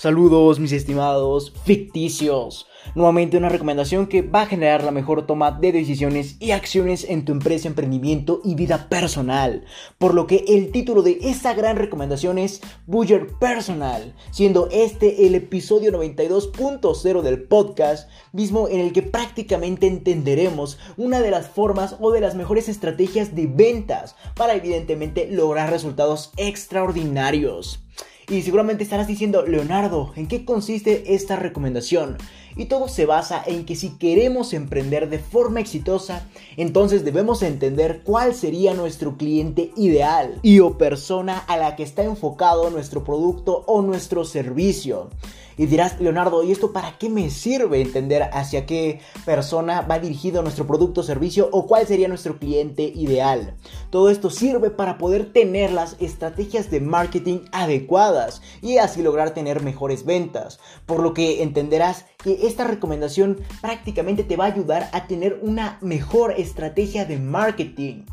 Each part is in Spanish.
Saludos mis estimados ficticios. Nuevamente una recomendación que va a generar la mejor toma de decisiones y acciones en tu empresa, emprendimiento y vida personal. Por lo que el título de esta gran recomendación es Buyer Personal, siendo este el episodio 92.0 del podcast, mismo en el que prácticamente entenderemos una de las formas o de las mejores estrategias de ventas para evidentemente lograr resultados extraordinarios. Y seguramente estarás diciendo, Leonardo, ¿en qué consiste esta recomendación? Y todo se basa en que si queremos emprender de forma exitosa, entonces debemos entender cuál sería nuestro cliente ideal y o persona a la que está enfocado nuestro producto o nuestro servicio. Y dirás, Leonardo, ¿y esto para qué me sirve entender hacia qué persona va dirigido nuestro producto o servicio o cuál sería nuestro cliente ideal? Todo esto sirve para poder tener las estrategias de marketing adecuadas y así lograr tener mejores ventas. Por lo que entenderás que esta recomendación prácticamente te va a ayudar a tener una mejor estrategia de marketing.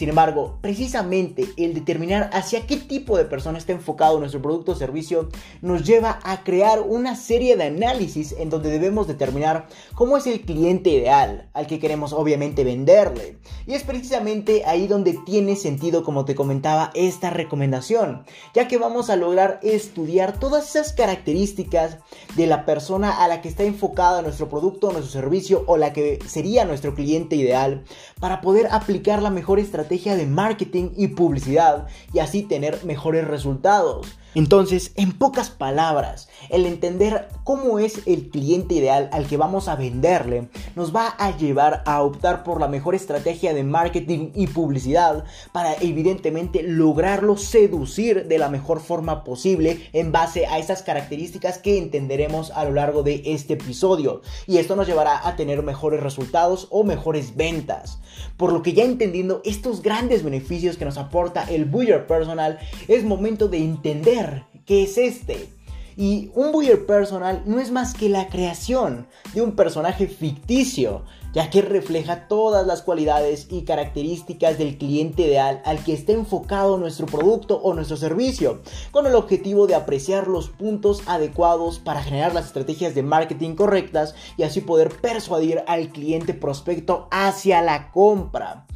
Sin embargo, precisamente el determinar hacia qué tipo de persona está enfocado nuestro producto o servicio nos lleva a crear una serie de análisis en donde debemos determinar cómo es el cliente ideal al que queremos obviamente venderle. Y es precisamente ahí donde tiene sentido, como te comentaba, esta recomendación, ya que vamos a lograr estudiar todas esas características de la persona a la que está enfocada nuestro producto, o nuestro servicio o la que sería nuestro cliente ideal para poder aplicar la mejor estrategia de marketing y publicidad y así tener mejores resultados. Entonces, en pocas palabras, el entender cómo es el cliente ideal al que vamos a venderle nos va a llevar a optar por la mejor estrategia de marketing y publicidad para evidentemente lograrlo seducir de la mejor forma posible en base a esas características que entenderemos a lo largo de este episodio. Y esto nos llevará a tener mejores resultados o mejores ventas. Por lo que ya entendiendo estos grandes beneficios que nos aporta el Buyer Personal, es momento de entender qué es este. Y un buyer personal no es más que la creación de un personaje ficticio, ya que refleja todas las cualidades y características del cliente ideal al que esté enfocado nuestro producto o nuestro servicio, con el objetivo de apreciar los puntos adecuados para generar las estrategias de marketing correctas y así poder persuadir al cliente prospecto hacia la compra.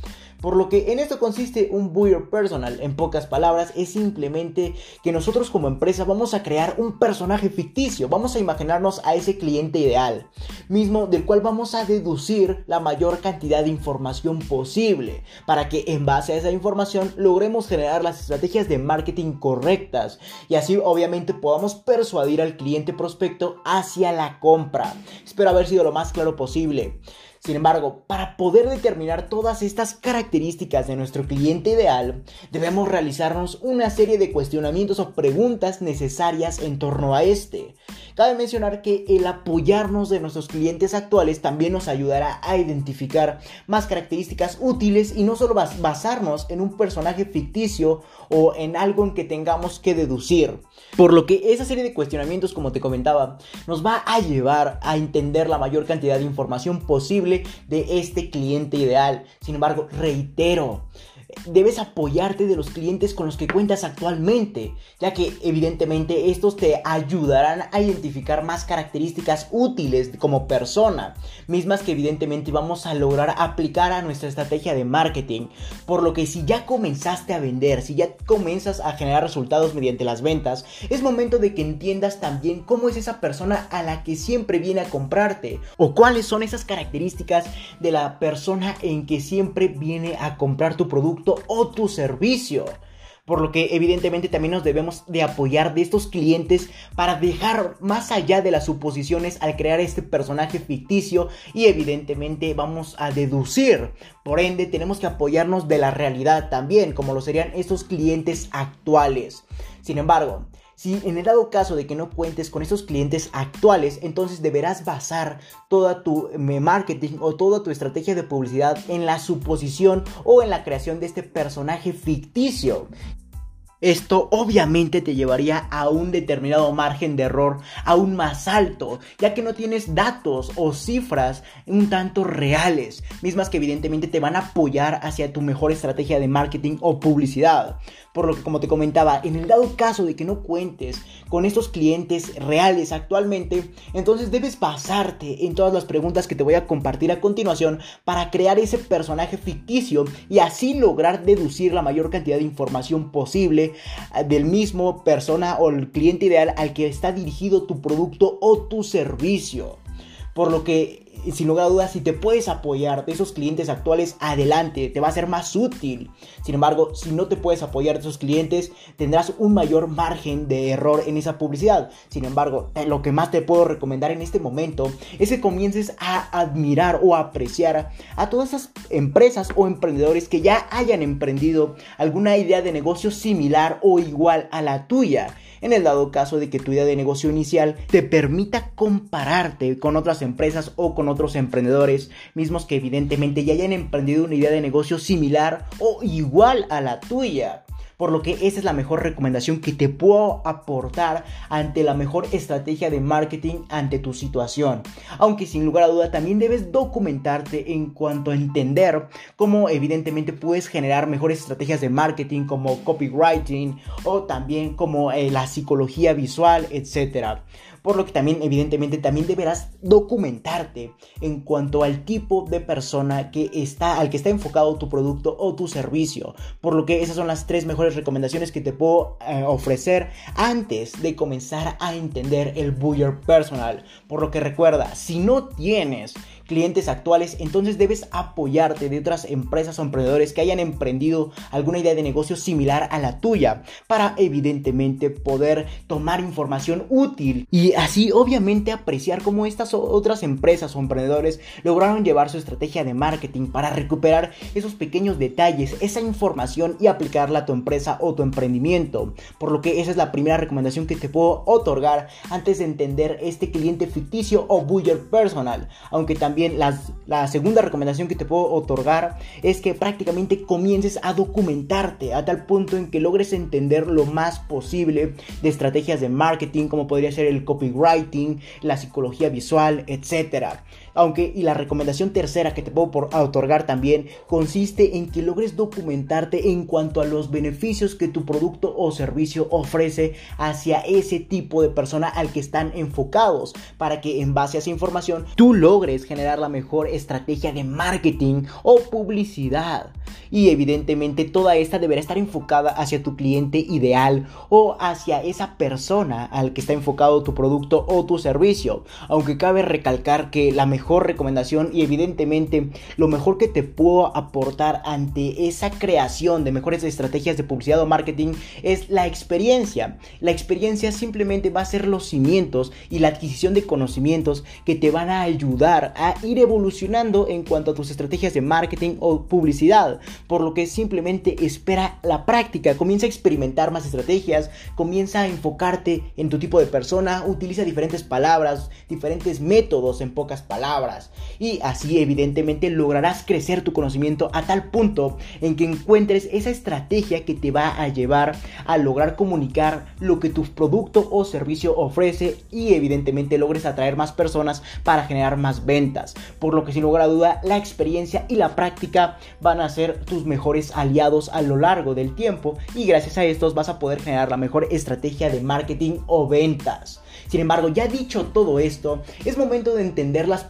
Por lo que en esto consiste un buyer personal. En pocas palabras, es simplemente que nosotros como empresa vamos a crear un personaje ficticio. Vamos a imaginarnos a ese cliente ideal, mismo del cual vamos a deducir la mayor cantidad de información posible para que en base a esa información logremos generar las estrategias de marketing correctas y así obviamente podamos persuadir al cliente prospecto hacia la compra. Espero haber sido lo más claro posible. Sin embargo, para poder determinar todas estas características de nuestro cliente ideal, debemos realizarnos una serie de cuestionamientos o preguntas necesarias en torno a este. Cabe mencionar que el apoyarnos de nuestros clientes actuales también nos ayudará a identificar más características útiles y no solo basarnos en un personaje ficticio o en algo en que tengamos que deducir. Por lo que esa serie de cuestionamientos, como te comentaba, nos va a llevar a entender la mayor cantidad de información posible de este cliente ideal. Sin embargo, reitero, debes apoyarte de los clientes con los que cuentas actualmente, ya que evidentemente estos te ayudarán a identificar más características útiles como persona, mismas que evidentemente vamos a lograr aplicar a nuestra estrategia de marketing. Por lo que si ya comenzaste a vender, si ya comienzas a generar resultados mediante las ventas, es momento de que entiendas también cómo es esa persona a la que siempre viene a comprarte o cuáles son esas características de la persona en que siempre viene a comprar tu producto o tu servicio. Por lo que evidentemente también nos debemos de apoyar de estos clientes para dejar más allá de las suposiciones al crear este personaje ficticio y evidentemente vamos a deducir. Por ende tenemos que apoyarnos de la realidad también como lo serían estos clientes actuales. Sin embargo, si en el dado caso de que no cuentes con esos clientes actuales, entonces deberás basar toda tu eh, marketing o toda tu estrategia de publicidad en la suposición o en la creación de este personaje ficticio Esto obviamente te llevaría a un determinado margen de error aún más alto, ya que no tienes datos o cifras un tanto reales, mismas que evidentemente te van a apoyar hacia tu mejor estrategia de marketing o publicidad. Por lo que como te comentaba, en el dado caso de que no cuentes con estos clientes reales actualmente, entonces debes basarte en todas las preguntas que te voy a compartir a continuación para crear ese personaje ficticio y así lograr deducir la mayor cantidad de información posible eh, del mismo persona o el cliente ideal al que está dirigido tu producto o tu servicio. Por lo que sin lugar a dudas, si te puedes apoyar de esos clientes actuales, adelante, te va a ser más útil. Sin embargo, si no te puedes apoyar de esos clientes, tendrás un mayor margen de error en esa publicidad. Sin embargo, eh, lo que más te puedo recomendar en este momento es que comiences a admirar o apreciar a todas esas empresas o emprendedores que ya hayan emprendido alguna idea de negocio similar o igual a la tuya en el dado caso de que tu idea de negocio inicial te permita compararte con otras empresas o con otros emprendedores mismos que evidentemente ya hayan emprendido una idea de negocio similar o igual a la tuya. Por lo que esa es la mejor recomendación que te puedo aportar ante la mejor estrategia de marketing ante tu situación. Aunque sin lugar a duda también debes documentarte en cuanto a entender cómo evidentemente puedes generar mejores estrategias de marketing como copywriting o también como eh, la psicología visual, etcétera por lo que también evidentemente también deberás documentarte en cuanto al tipo de persona que está al que está enfocado tu producto o tu servicio, por lo que esas son las tres mejores recomendaciones que te puedo eh, ofrecer antes de comenzar a entender el buyer personal, por lo que recuerda, si no tienes clientes actuales, entonces debes apoyarte de otras empresas o emprendedores que hayan emprendido alguna idea de negocio similar a la tuya para evidentemente poder tomar información útil y así obviamente apreciar cómo estas otras empresas o emprendedores lograron llevar su estrategia de marketing para recuperar esos pequeños detalles, esa información y aplicarla a tu empresa o tu emprendimiento. Por lo que esa es la primera recomendación que te puedo otorgar antes de entender este cliente ficticio o buyer personal, aunque también también la segunda recomendación que te puedo otorgar es que prácticamente comiences a documentarte a tal punto en que logres entender lo más posible de estrategias de marketing como podría ser el copywriting, la psicología visual, etcétera. Aunque, y la recomendación tercera que te puedo otorgar también consiste en que logres documentarte en cuanto a los beneficios que tu producto o servicio ofrece hacia ese tipo de persona al que están enfocados, para que en base a esa información tú logres generar la mejor estrategia de marketing o publicidad. Y evidentemente toda esta deberá estar enfocada hacia tu cliente ideal o hacia esa persona al que está enfocado tu producto o tu servicio. Aunque cabe recalcar que la mejor recomendación y evidentemente lo mejor que te puedo aportar ante esa creación de mejores estrategias de publicidad o marketing es la experiencia. La experiencia simplemente va a ser los cimientos y la adquisición de conocimientos que te van a ayudar a ir evolucionando en cuanto a tus estrategias de marketing o publicidad. Por lo que simplemente espera la práctica, comienza a experimentar más estrategias, comienza a enfocarte en tu tipo de persona, utiliza diferentes palabras, diferentes métodos en pocas palabras y así evidentemente lograrás crecer tu conocimiento a tal punto en que encuentres esa estrategia que te va a llevar a lograr comunicar lo que tu producto o servicio ofrece y evidentemente logres atraer más personas para generar más ventas. Por lo que sin lugar a duda la experiencia y la práctica van a ser tus mejores aliados a lo largo del tiempo y gracias a estos vas a poder generar la mejor estrategia de marketing o ventas. Sin embargo, ya dicho todo esto, es momento de entender las,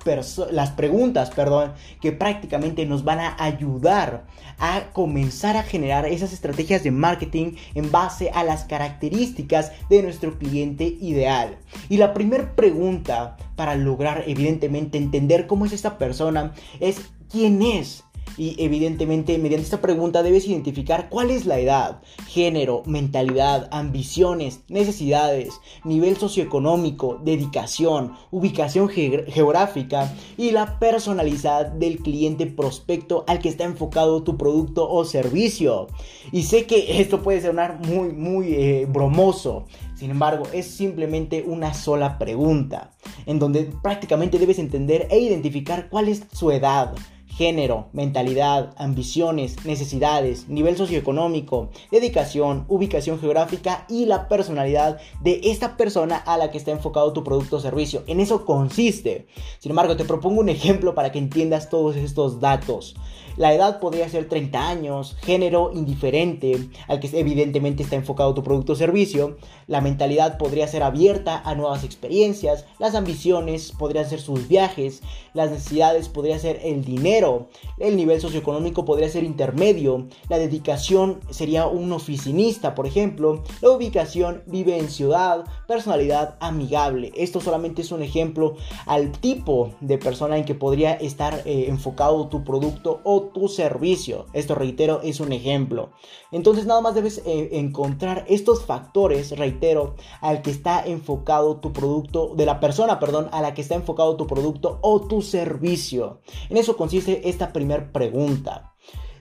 las preguntas perdón, que prácticamente nos van a ayudar a comenzar a generar esas estrategias de marketing en base a las características de nuestro cliente ideal. Y la primera pregunta para lograr evidentemente entender cómo es esta persona es quién es y evidentemente mediante esta pregunta debes identificar cuál es la edad, género, mentalidad, ambiciones, necesidades, nivel socioeconómico, dedicación, ubicación geográfica y la personalidad del cliente prospecto al que está enfocado tu producto o servicio. Y sé que esto puede sonar muy, muy eh, bromoso. Sin embargo, es simplemente una sola pregunta, en donde prácticamente debes entender e identificar cuál es su edad, género, mentalidad, ambiciones, necesidades, nivel socioeconómico, dedicación, ubicación geográfica y la personalidad de esta persona a la que está enfocado tu producto o servicio. En eso consiste. Sin embargo, te propongo un ejemplo para que entiendas todos estos datos. La edad podría ser 30 años, género indiferente, al que evidentemente está enfocado tu producto o servicio. La mentalidad podría ser abierta a nuevas experiencias. Las ambiciones podrían ser sus viajes. Las necesidades podría ser el dinero. El nivel socioeconómico podría ser intermedio. La dedicación sería un oficinista, por ejemplo. La ubicación vive en ciudad. Personalidad amigable. Esto solamente es un ejemplo al tipo de persona en que podría estar eh, enfocado tu producto o tu servicio. Esto, reitero, es un ejemplo. Entonces nada más debes eh, encontrar estos factores, reitero, al que está enfocado tu producto, de la persona, perdón, a la que está enfocado tu producto o tu servicio. En eso consiste esta primera pregunta.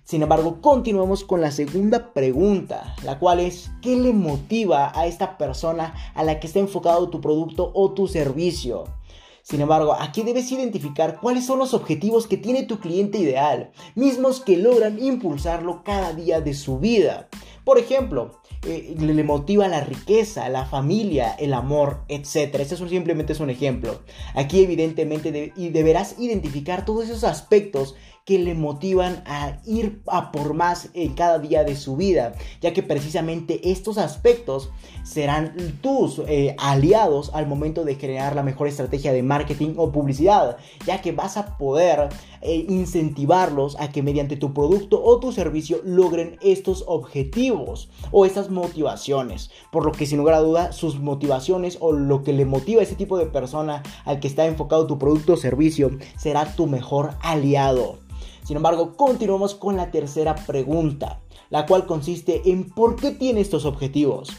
Sin embargo, continuamos con la segunda pregunta, la cual es, ¿qué le motiva a esta persona a la que está enfocado tu producto o tu servicio? Sin embargo, aquí debes identificar cuáles son los objetivos que tiene tu cliente ideal, mismos que logran impulsarlo cada día de su vida. Por ejemplo, eh, le motiva la riqueza, la familia, el amor, etc. Este es simplemente es un ejemplo. Aquí evidentemente deberás identificar todos esos aspectos que le motivan a ir a por más en cada día de su vida, ya que precisamente estos aspectos serán tus eh, aliados al momento de crear la mejor estrategia de marketing o publicidad, ya que vas a poder eh, incentivarlos a que mediante tu producto o tu servicio logren estos objetivos o estas motivaciones, por lo que sin lugar a duda sus motivaciones o lo que le motiva a ese tipo de persona al que está enfocado tu producto o servicio será tu mejor aliado. Sin embargo, continuamos con la tercera pregunta, la cual consiste en por qué tiene estos objetivos.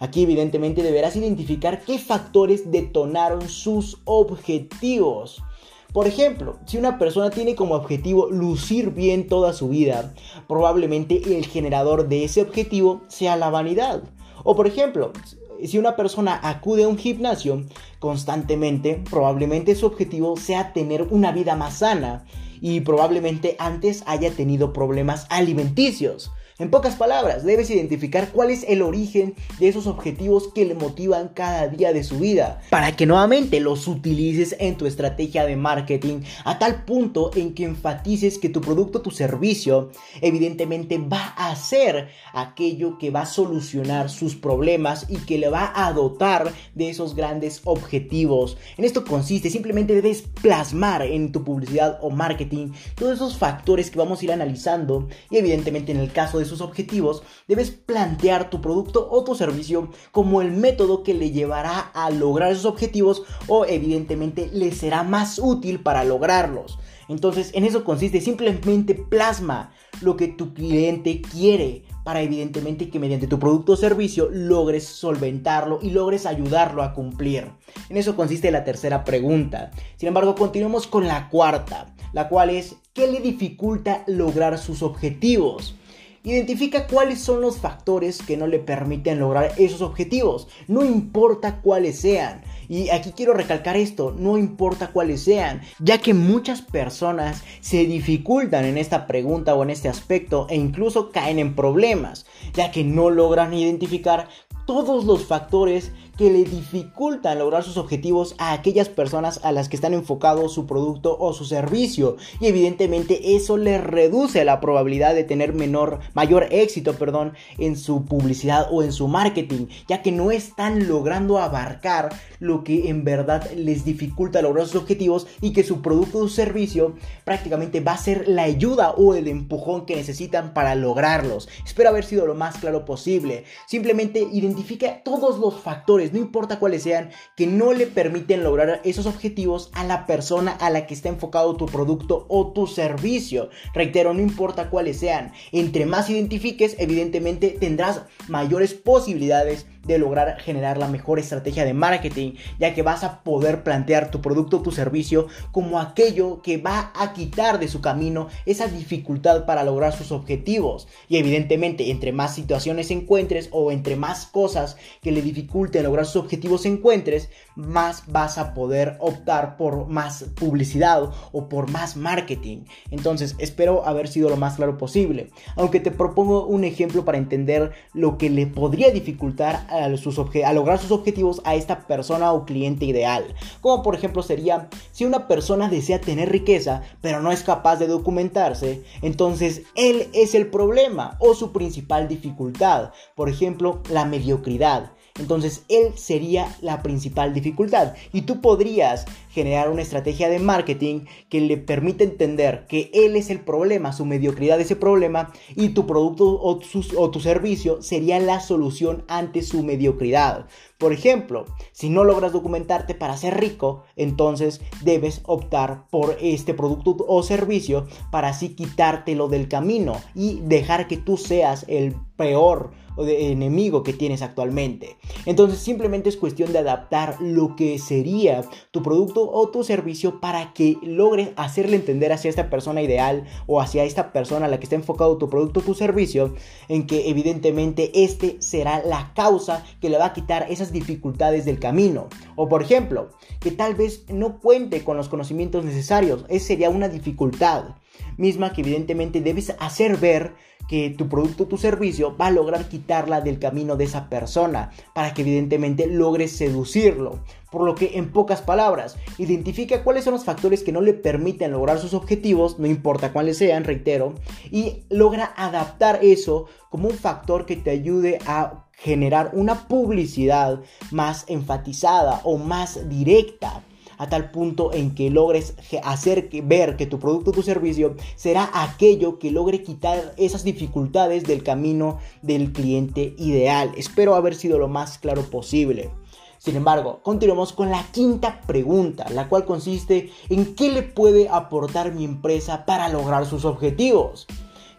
Aquí evidentemente deberás identificar qué factores detonaron sus objetivos. Por ejemplo, si una persona tiene como objetivo lucir bien toda su vida, probablemente el generador de ese objetivo sea la vanidad. O por ejemplo, si una persona acude a un gimnasio constantemente, probablemente su objetivo sea tener una vida más sana y probablemente antes haya tenido problemas alimenticios. En pocas palabras, debes identificar cuál es el origen de esos objetivos que le motivan cada día de su vida, para que nuevamente los utilices en tu estrategia de marketing a tal punto en que enfatices que tu producto, tu servicio, evidentemente va a ser aquello que va a solucionar sus problemas y que le va a dotar de esos grandes objetivos. En esto consiste, simplemente debes plasmar en tu publicidad o marketing todos esos factores que vamos a ir analizando y evidentemente en el caso de sus objetivos, debes plantear tu producto o tu servicio como el método que le llevará a lograr esos objetivos o evidentemente le será más útil para lograrlos. Entonces, en eso consiste simplemente plasma lo que tu cliente quiere para evidentemente que mediante tu producto o servicio logres solventarlo y logres ayudarlo a cumplir. En eso consiste la tercera pregunta. Sin embargo, continuemos con la cuarta, la cual es ¿qué le dificulta lograr sus objetivos? Identifica cuáles son los factores que no le permiten lograr esos objetivos, no importa cuáles sean. Y aquí quiero recalcar esto, no importa cuáles sean, ya que muchas personas se dificultan en esta pregunta o en este aspecto e incluso caen en problemas, ya que no logran identificar todos los factores que le dificultan lograr sus objetivos a aquellas personas a las que están enfocados su producto o su servicio y evidentemente eso le reduce la probabilidad de tener menor mayor éxito, perdón, en su publicidad o en su marketing, ya que no están logrando abarcar lo que en verdad les dificulta lograr sus objetivos y que su producto o servicio prácticamente va a ser la ayuda o el empujón que necesitan para lograrlos. Espero haber sido lo más claro posible. Simplemente identifica todos los factores no importa cuáles sean, que no le permiten lograr esos objetivos a la persona a la que está enfocado tu producto o tu servicio. Reitero, no importa cuáles sean, entre más identifiques, evidentemente tendrás mayores posibilidades de lograr generar la mejor estrategia de marketing, ya que vas a poder plantear tu producto o tu servicio como aquello que va a quitar de su camino esa dificultad para lograr sus objetivos. Y evidentemente, entre más situaciones encuentres o entre más cosas que le dificulten lograr sus objetivos encuentres, más vas a poder optar por más publicidad o por más marketing. Entonces, espero haber sido lo más claro posible. Aunque te propongo un ejemplo para entender lo que le podría dificultar a, sus a lograr sus objetivos a esta persona o cliente ideal. Como por ejemplo sería si una persona desea tener riqueza pero no es capaz de documentarse, entonces él es el problema o su principal dificultad. Por ejemplo, la mediocridad. Entonces él sería la principal dificultad. Y tú podrías generar una estrategia de marketing que le permita entender que él es el problema, su mediocridad es el problema y tu producto o, o tu servicio sería la solución ante su mediocridad. Por ejemplo, si no logras documentarte para ser rico, entonces debes optar por este producto o servicio para así quitártelo del camino y dejar que tú seas el peor enemigo que tienes actualmente. Entonces simplemente es cuestión de adaptar lo que sería tu producto o tu servicio para que logres hacerle entender hacia esta persona ideal o hacia esta persona a la que está enfocado tu producto o tu servicio en que evidentemente este será la causa que le va a quitar esas dificultades del camino. O por ejemplo, que tal vez no cuente con los conocimientos necesarios. Esa sería una dificultad misma que evidentemente debes hacer ver que tu producto o tu servicio va a lograr quitarla del camino de esa persona para que evidentemente logres seducirlo. Por lo que en pocas palabras, identifica cuáles son los factores que no le permiten lograr sus objetivos, no importa cuáles sean, reitero, y logra adaptar eso como un factor que te ayude a generar una publicidad más enfatizada o más directa a tal punto en que logres hacer ver que tu producto o tu servicio será aquello que logre quitar esas dificultades del camino del cliente ideal. Espero haber sido lo más claro posible. Sin embargo, continuamos con la quinta pregunta, la cual consiste en qué le puede aportar mi empresa para lograr sus objetivos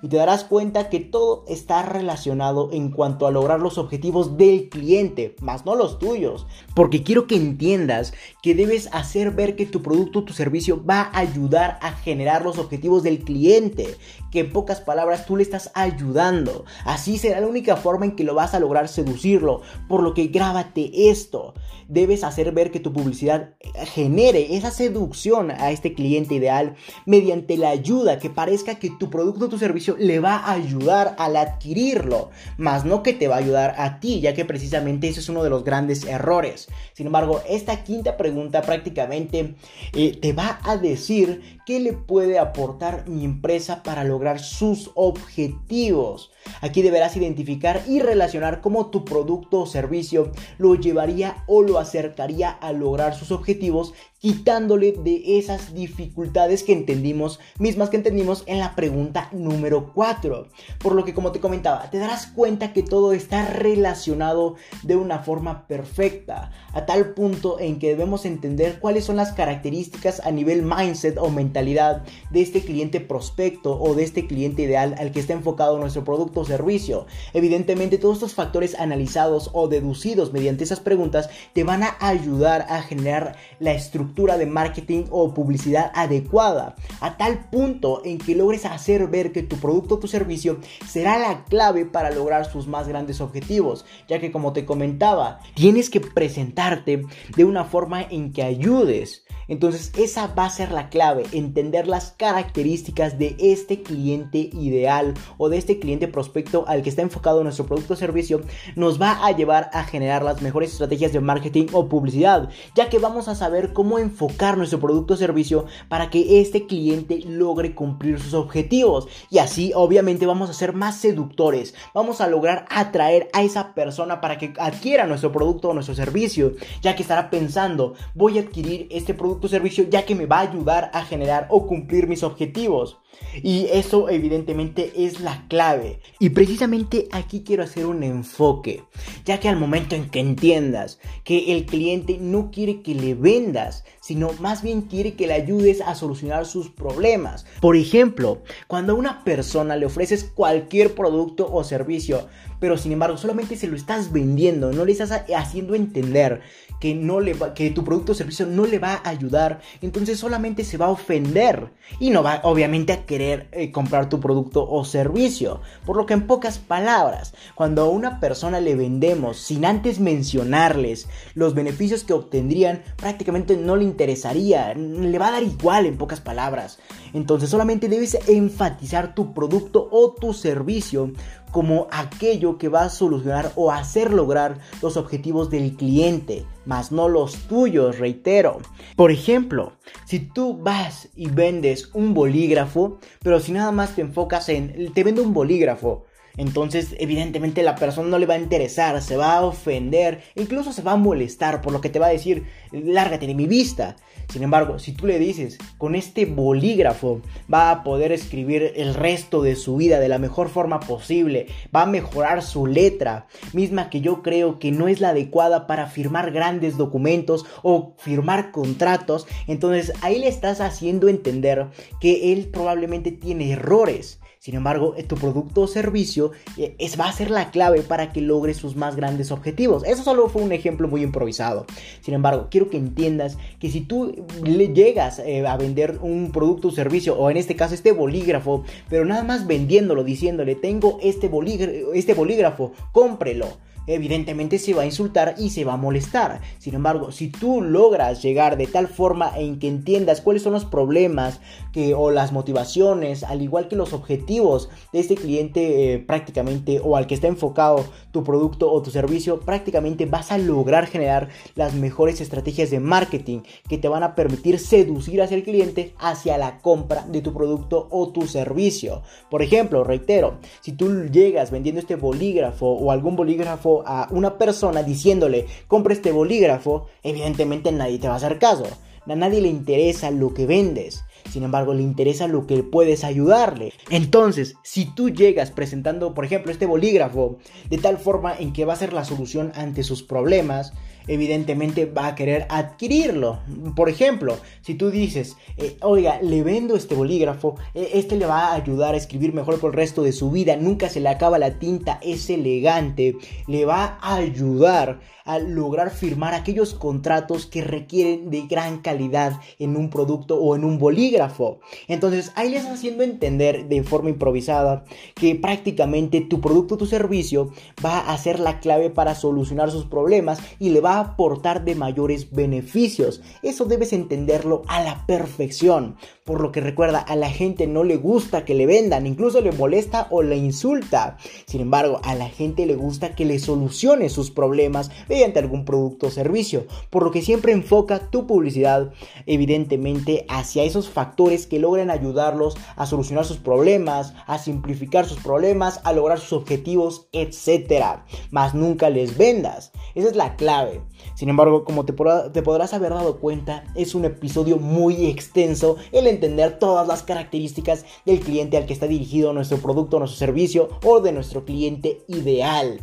y te darás cuenta que todo está relacionado en cuanto a lograr los objetivos del cliente, más no los tuyos. Porque quiero que entiendas que debes hacer ver que tu producto o tu servicio va a ayudar a generar los objetivos del cliente, que en pocas palabras tú le estás ayudando. Así será la única forma en que lo vas a lograr seducirlo, por lo que grábate esto. Debes hacer ver que tu publicidad genere esa seducción a este cliente ideal mediante la ayuda que parezca que tu producto o tu servicio le va a ayudar al adquirirlo, más no que te va a ayudar a ti, ya que precisamente ese es uno de los grandes errores. Sin embargo, esta quinta pregunta prácticamente eh, te va a decir qué le puede aportar mi empresa para lograr sus objetivos. Aquí deberás identificar y relacionar cómo tu producto o servicio lo llevaría o lo acercaría a lograr sus objetivos quitándole de esas dificultades que entendimos, mismas que entendimos en la pregunta número 4. Por lo que como te comentaba, te darás cuenta que todo está relacionado de una forma perfecta, a tal punto en que debemos entender cuáles son las características a nivel mindset o mentalidad de este cliente prospecto o de este cliente ideal al que está enfocado nuestro producto o servicio. Evidentemente todos estos factores analizados o deducidos mediante esas preguntas te van a ayudar a generar la estructura de marketing o publicidad adecuada, a tal punto en que logres hacer ver que tu producto o tu servicio será la clave para lograr sus más grandes objetivos, ya que como te comentaba, tienes que presentarte de una forma en que ayudes. Entonces esa va a ser la clave, entender las características de este cliente ideal o de este cliente prospecto al que está enfocado nuestro producto o servicio, nos va a llevar a generar las mejores estrategias de marketing o publicidad, ya que vamos a saber cómo enfocar nuestro producto o servicio para que este cliente logre cumplir sus objetivos. Y así obviamente vamos a ser más seductores, vamos a lograr atraer a esa persona para que adquiera nuestro producto o nuestro servicio, ya que estará pensando, voy a adquirir este producto tu servicio ya que me va a ayudar a generar o cumplir mis objetivos. Y eso evidentemente es la clave. Y precisamente aquí quiero hacer un enfoque, ya que al momento en que entiendas que el cliente no quiere que le vendas, sino más bien quiere que le ayudes a solucionar sus problemas. Por ejemplo, cuando a una persona le ofreces cualquier producto o servicio, pero sin embargo solamente se lo estás vendiendo, no le estás haciendo entender que, no le que tu producto o servicio no le va a ayudar, entonces solamente se va a ofender y no va obviamente a querer eh, comprar tu producto o servicio. Por lo que en pocas palabras, cuando a una persona le vendemos sin antes mencionarles los beneficios que obtendrían, prácticamente no le interesaría, le va a dar igual en pocas palabras. Entonces solamente debes enfatizar tu producto o tu servicio como aquello que va a solucionar o hacer lograr los objetivos del cliente, más no los tuyos, reitero. Por ejemplo, si tú vas y vendes un bolígrafo, pero si nada más te enfocas en, te vendo un bolígrafo, entonces, evidentemente, la persona no le va a interesar, se va a ofender, incluso se va a molestar por lo que te va a decir, lárgate de mi vista. Sin embargo, si tú le dices, con este bolígrafo va a poder escribir el resto de su vida de la mejor forma posible, va a mejorar su letra, misma que yo creo que no es la adecuada para firmar grandes documentos o firmar contratos, entonces ahí le estás haciendo entender que él probablemente tiene errores sin embargo, eh, tu producto o servicio eh, es, va a ser la clave para que logre sus más grandes objetivos. Eso solo fue un ejemplo muy improvisado. Sin embargo, quiero que entiendas que si tú le llegas eh, a vender un producto o servicio, o en este caso este bolígrafo, pero nada más vendiéndolo, diciéndole, tengo este, este bolígrafo, cómprelo evidentemente se va a insultar y se va a molestar. Sin embargo, si tú logras llegar de tal forma en que entiendas cuáles son los problemas que, o las motivaciones, al igual que los objetivos de este cliente eh, prácticamente o al que está enfocado tu producto o tu servicio, prácticamente vas a lograr generar las mejores estrategias de marketing que te van a permitir seducir hacia el cliente hacia la compra de tu producto o tu servicio. Por ejemplo, reitero, si tú llegas vendiendo este bolígrafo o algún bolígrafo a una persona diciéndole, compra este bolígrafo, evidentemente nadie te va a hacer caso. A nadie le interesa lo que vendes. Sin embargo, le interesa lo que puedes ayudarle. Entonces, si tú llegas presentando, por ejemplo, este bolígrafo de tal forma en que va a ser la solución ante sus problemas, evidentemente va a querer adquirirlo. Por ejemplo, si tú dices, eh, oiga, le vendo este bolígrafo, eh, este le va a ayudar a escribir mejor por el resto de su vida, nunca se le acaba la tinta, es elegante, le va a ayudar a lograr firmar aquellos contratos que requieren de gran calidad en un producto o en un bolígrafo. Entonces ahí les haciendo entender de forma improvisada que prácticamente tu producto o tu servicio va a ser la clave para solucionar sus problemas y le va aportar de mayores beneficios. Eso debes entenderlo a la perfección. Por lo que recuerda, a la gente no le gusta que le vendan, incluso le molesta o le insulta. Sin embargo, a la gente le gusta que le solucione sus problemas mediante algún producto o servicio. Por lo que siempre enfoca tu publicidad evidentemente hacia esos factores que logran ayudarlos a solucionar sus problemas, a simplificar sus problemas, a lograr sus objetivos, etc. Más nunca les vendas. Esa es la clave. Sin embargo, como te, podrás haber dado cuenta, es un episodio muy extenso el entender todas las características del cliente al que está dirigido nuestro producto, nuestro servicio o de nuestro cliente ideal.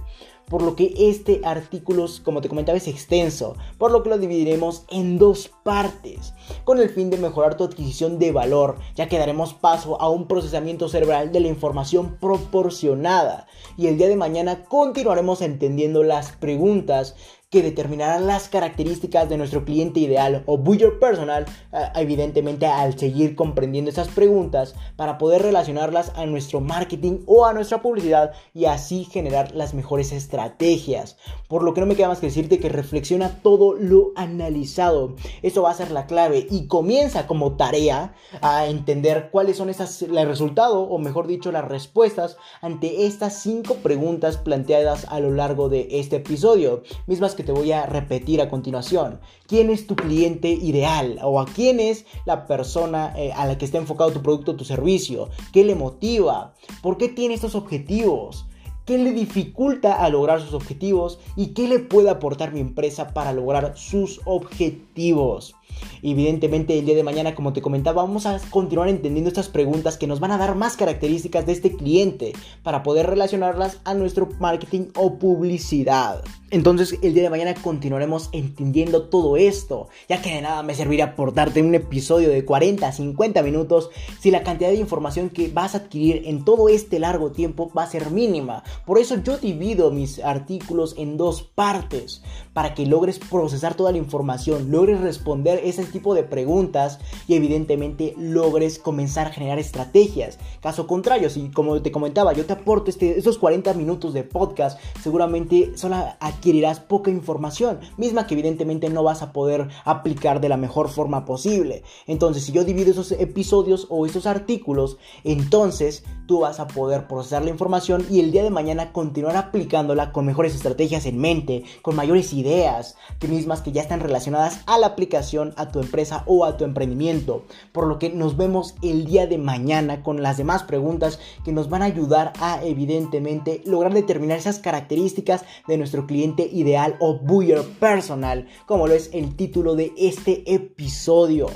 Por lo que este artículo, como te comentaba, es extenso, por lo que lo dividiremos en dos partes, con el fin de mejorar tu adquisición de valor, ya que daremos paso a un procesamiento cerebral de la información proporcionada, y el día de mañana continuaremos entendiendo las preguntas que determinarán las características de nuestro cliente ideal o buyer personal, eh, evidentemente al seguir comprendiendo esas preguntas para poder relacionarlas a nuestro marketing o a nuestra publicidad y así generar las mejores estrategias. Por lo que no me queda más que decirte que reflexiona todo lo analizado. Eso va a ser la clave y comienza como tarea a entender cuáles son esas, el resultado o mejor dicho las respuestas ante estas cinco preguntas planteadas a lo largo de este episodio, mismas que te voy a repetir a continuación. ¿Quién es tu cliente ideal? ¿O a quién es la persona eh, a la que está enfocado tu producto o tu servicio? ¿Qué le motiva? ¿Por qué tiene estos objetivos? ¿Qué le dificulta a lograr sus objetivos? ¿Y qué le puede aportar mi empresa para lograr sus objetivos? Evidentemente el día de mañana, como te comentaba, vamos a continuar entendiendo estas preguntas que nos van a dar más características de este cliente para poder relacionarlas a nuestro marketing o publicidad. Entonces el día de mañana continuaremos entendiendo todo esto, ya que de nada me serviría aportarte un episodio de 40 a 50 minutos si la cantidad de información que vas a adquirir en todo este largo tiempo va a ser mínima. Por eso yo divido mis artículos en dos partes, para que logres procesar toda la información, logres responder ese tipo de preguntas y evidentemente logres comenzar a generar estrategias. Caso contrario, si como te comentaba, yo te aporto este, estos 40 minutos de podcast, seguramente solo adquirirás poca información, misma que evidentemente no vas a poder aplicar de la mejor forma posible. Entonces, si yo divido esos episodios o esos artículos, entonces tú vas a poder procesar la información y el día de mañana continuar aplicándola con mejores estrategias en mente, con mayores ideas, que mismas que ya están relacionadas a la aplicación, a tu empresa o a tu emprendimiento. Por lo que nos vemos el día de mañana con las demás preguntas que nos van a ayudar a evidentemente lograr determinar esas características de nuestro cliente ideal o buyer personal, como lo es el título de este episodio.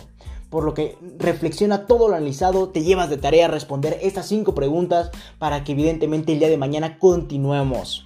Por lo que reflexiona todo lo analizado, te llevas de tarea responder estas cinco preguntas para que evidentemente el día de mañana continuemos.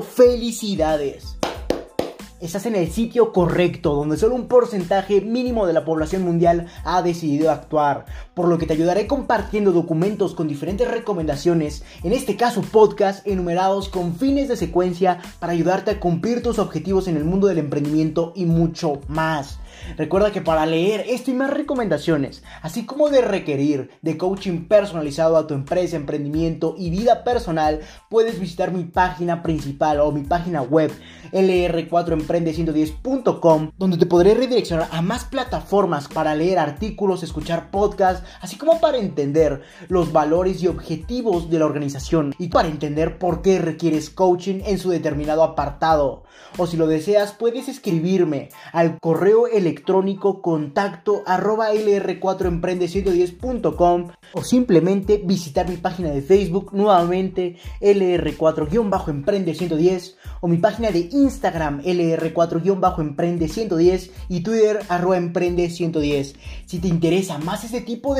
felicidades. Estás en el sitio correcto, donde solo un porcentaje mínimo de la población mundial ha decidido actuar, por lo que te ayudaré compartiendo documentos con diferentes recomendaciones, en este caso podcast enumerados con fines de secuencia para ayudarte a cumplir tus objetivos en el mundo del emprendimiento y mucho más. Recuerda que para leer esto y más recomendaciones, así como de requerir de coaching personalizado a tu empresa, emprendimiento y vida personal, puedes visitar mi página principal o mi página web lr4emprende110.com, donde te podré redireccionar a más plataformas para leer artículos, escuchar podcasts, así como para entender los valores y objetivos de la organización y para entender por qué requieres coaching en su determinado apartado. O si lo deseas, puedes escribirme al correo electrónico contacto arroba lr4emprende110.com o simplemente visitar mi página de Facebook nuevamente lr4-emprende110 o mi página de Instagram lr4-emprende110 y Twitter arroba emprende110. Si te interesa más ese tipo de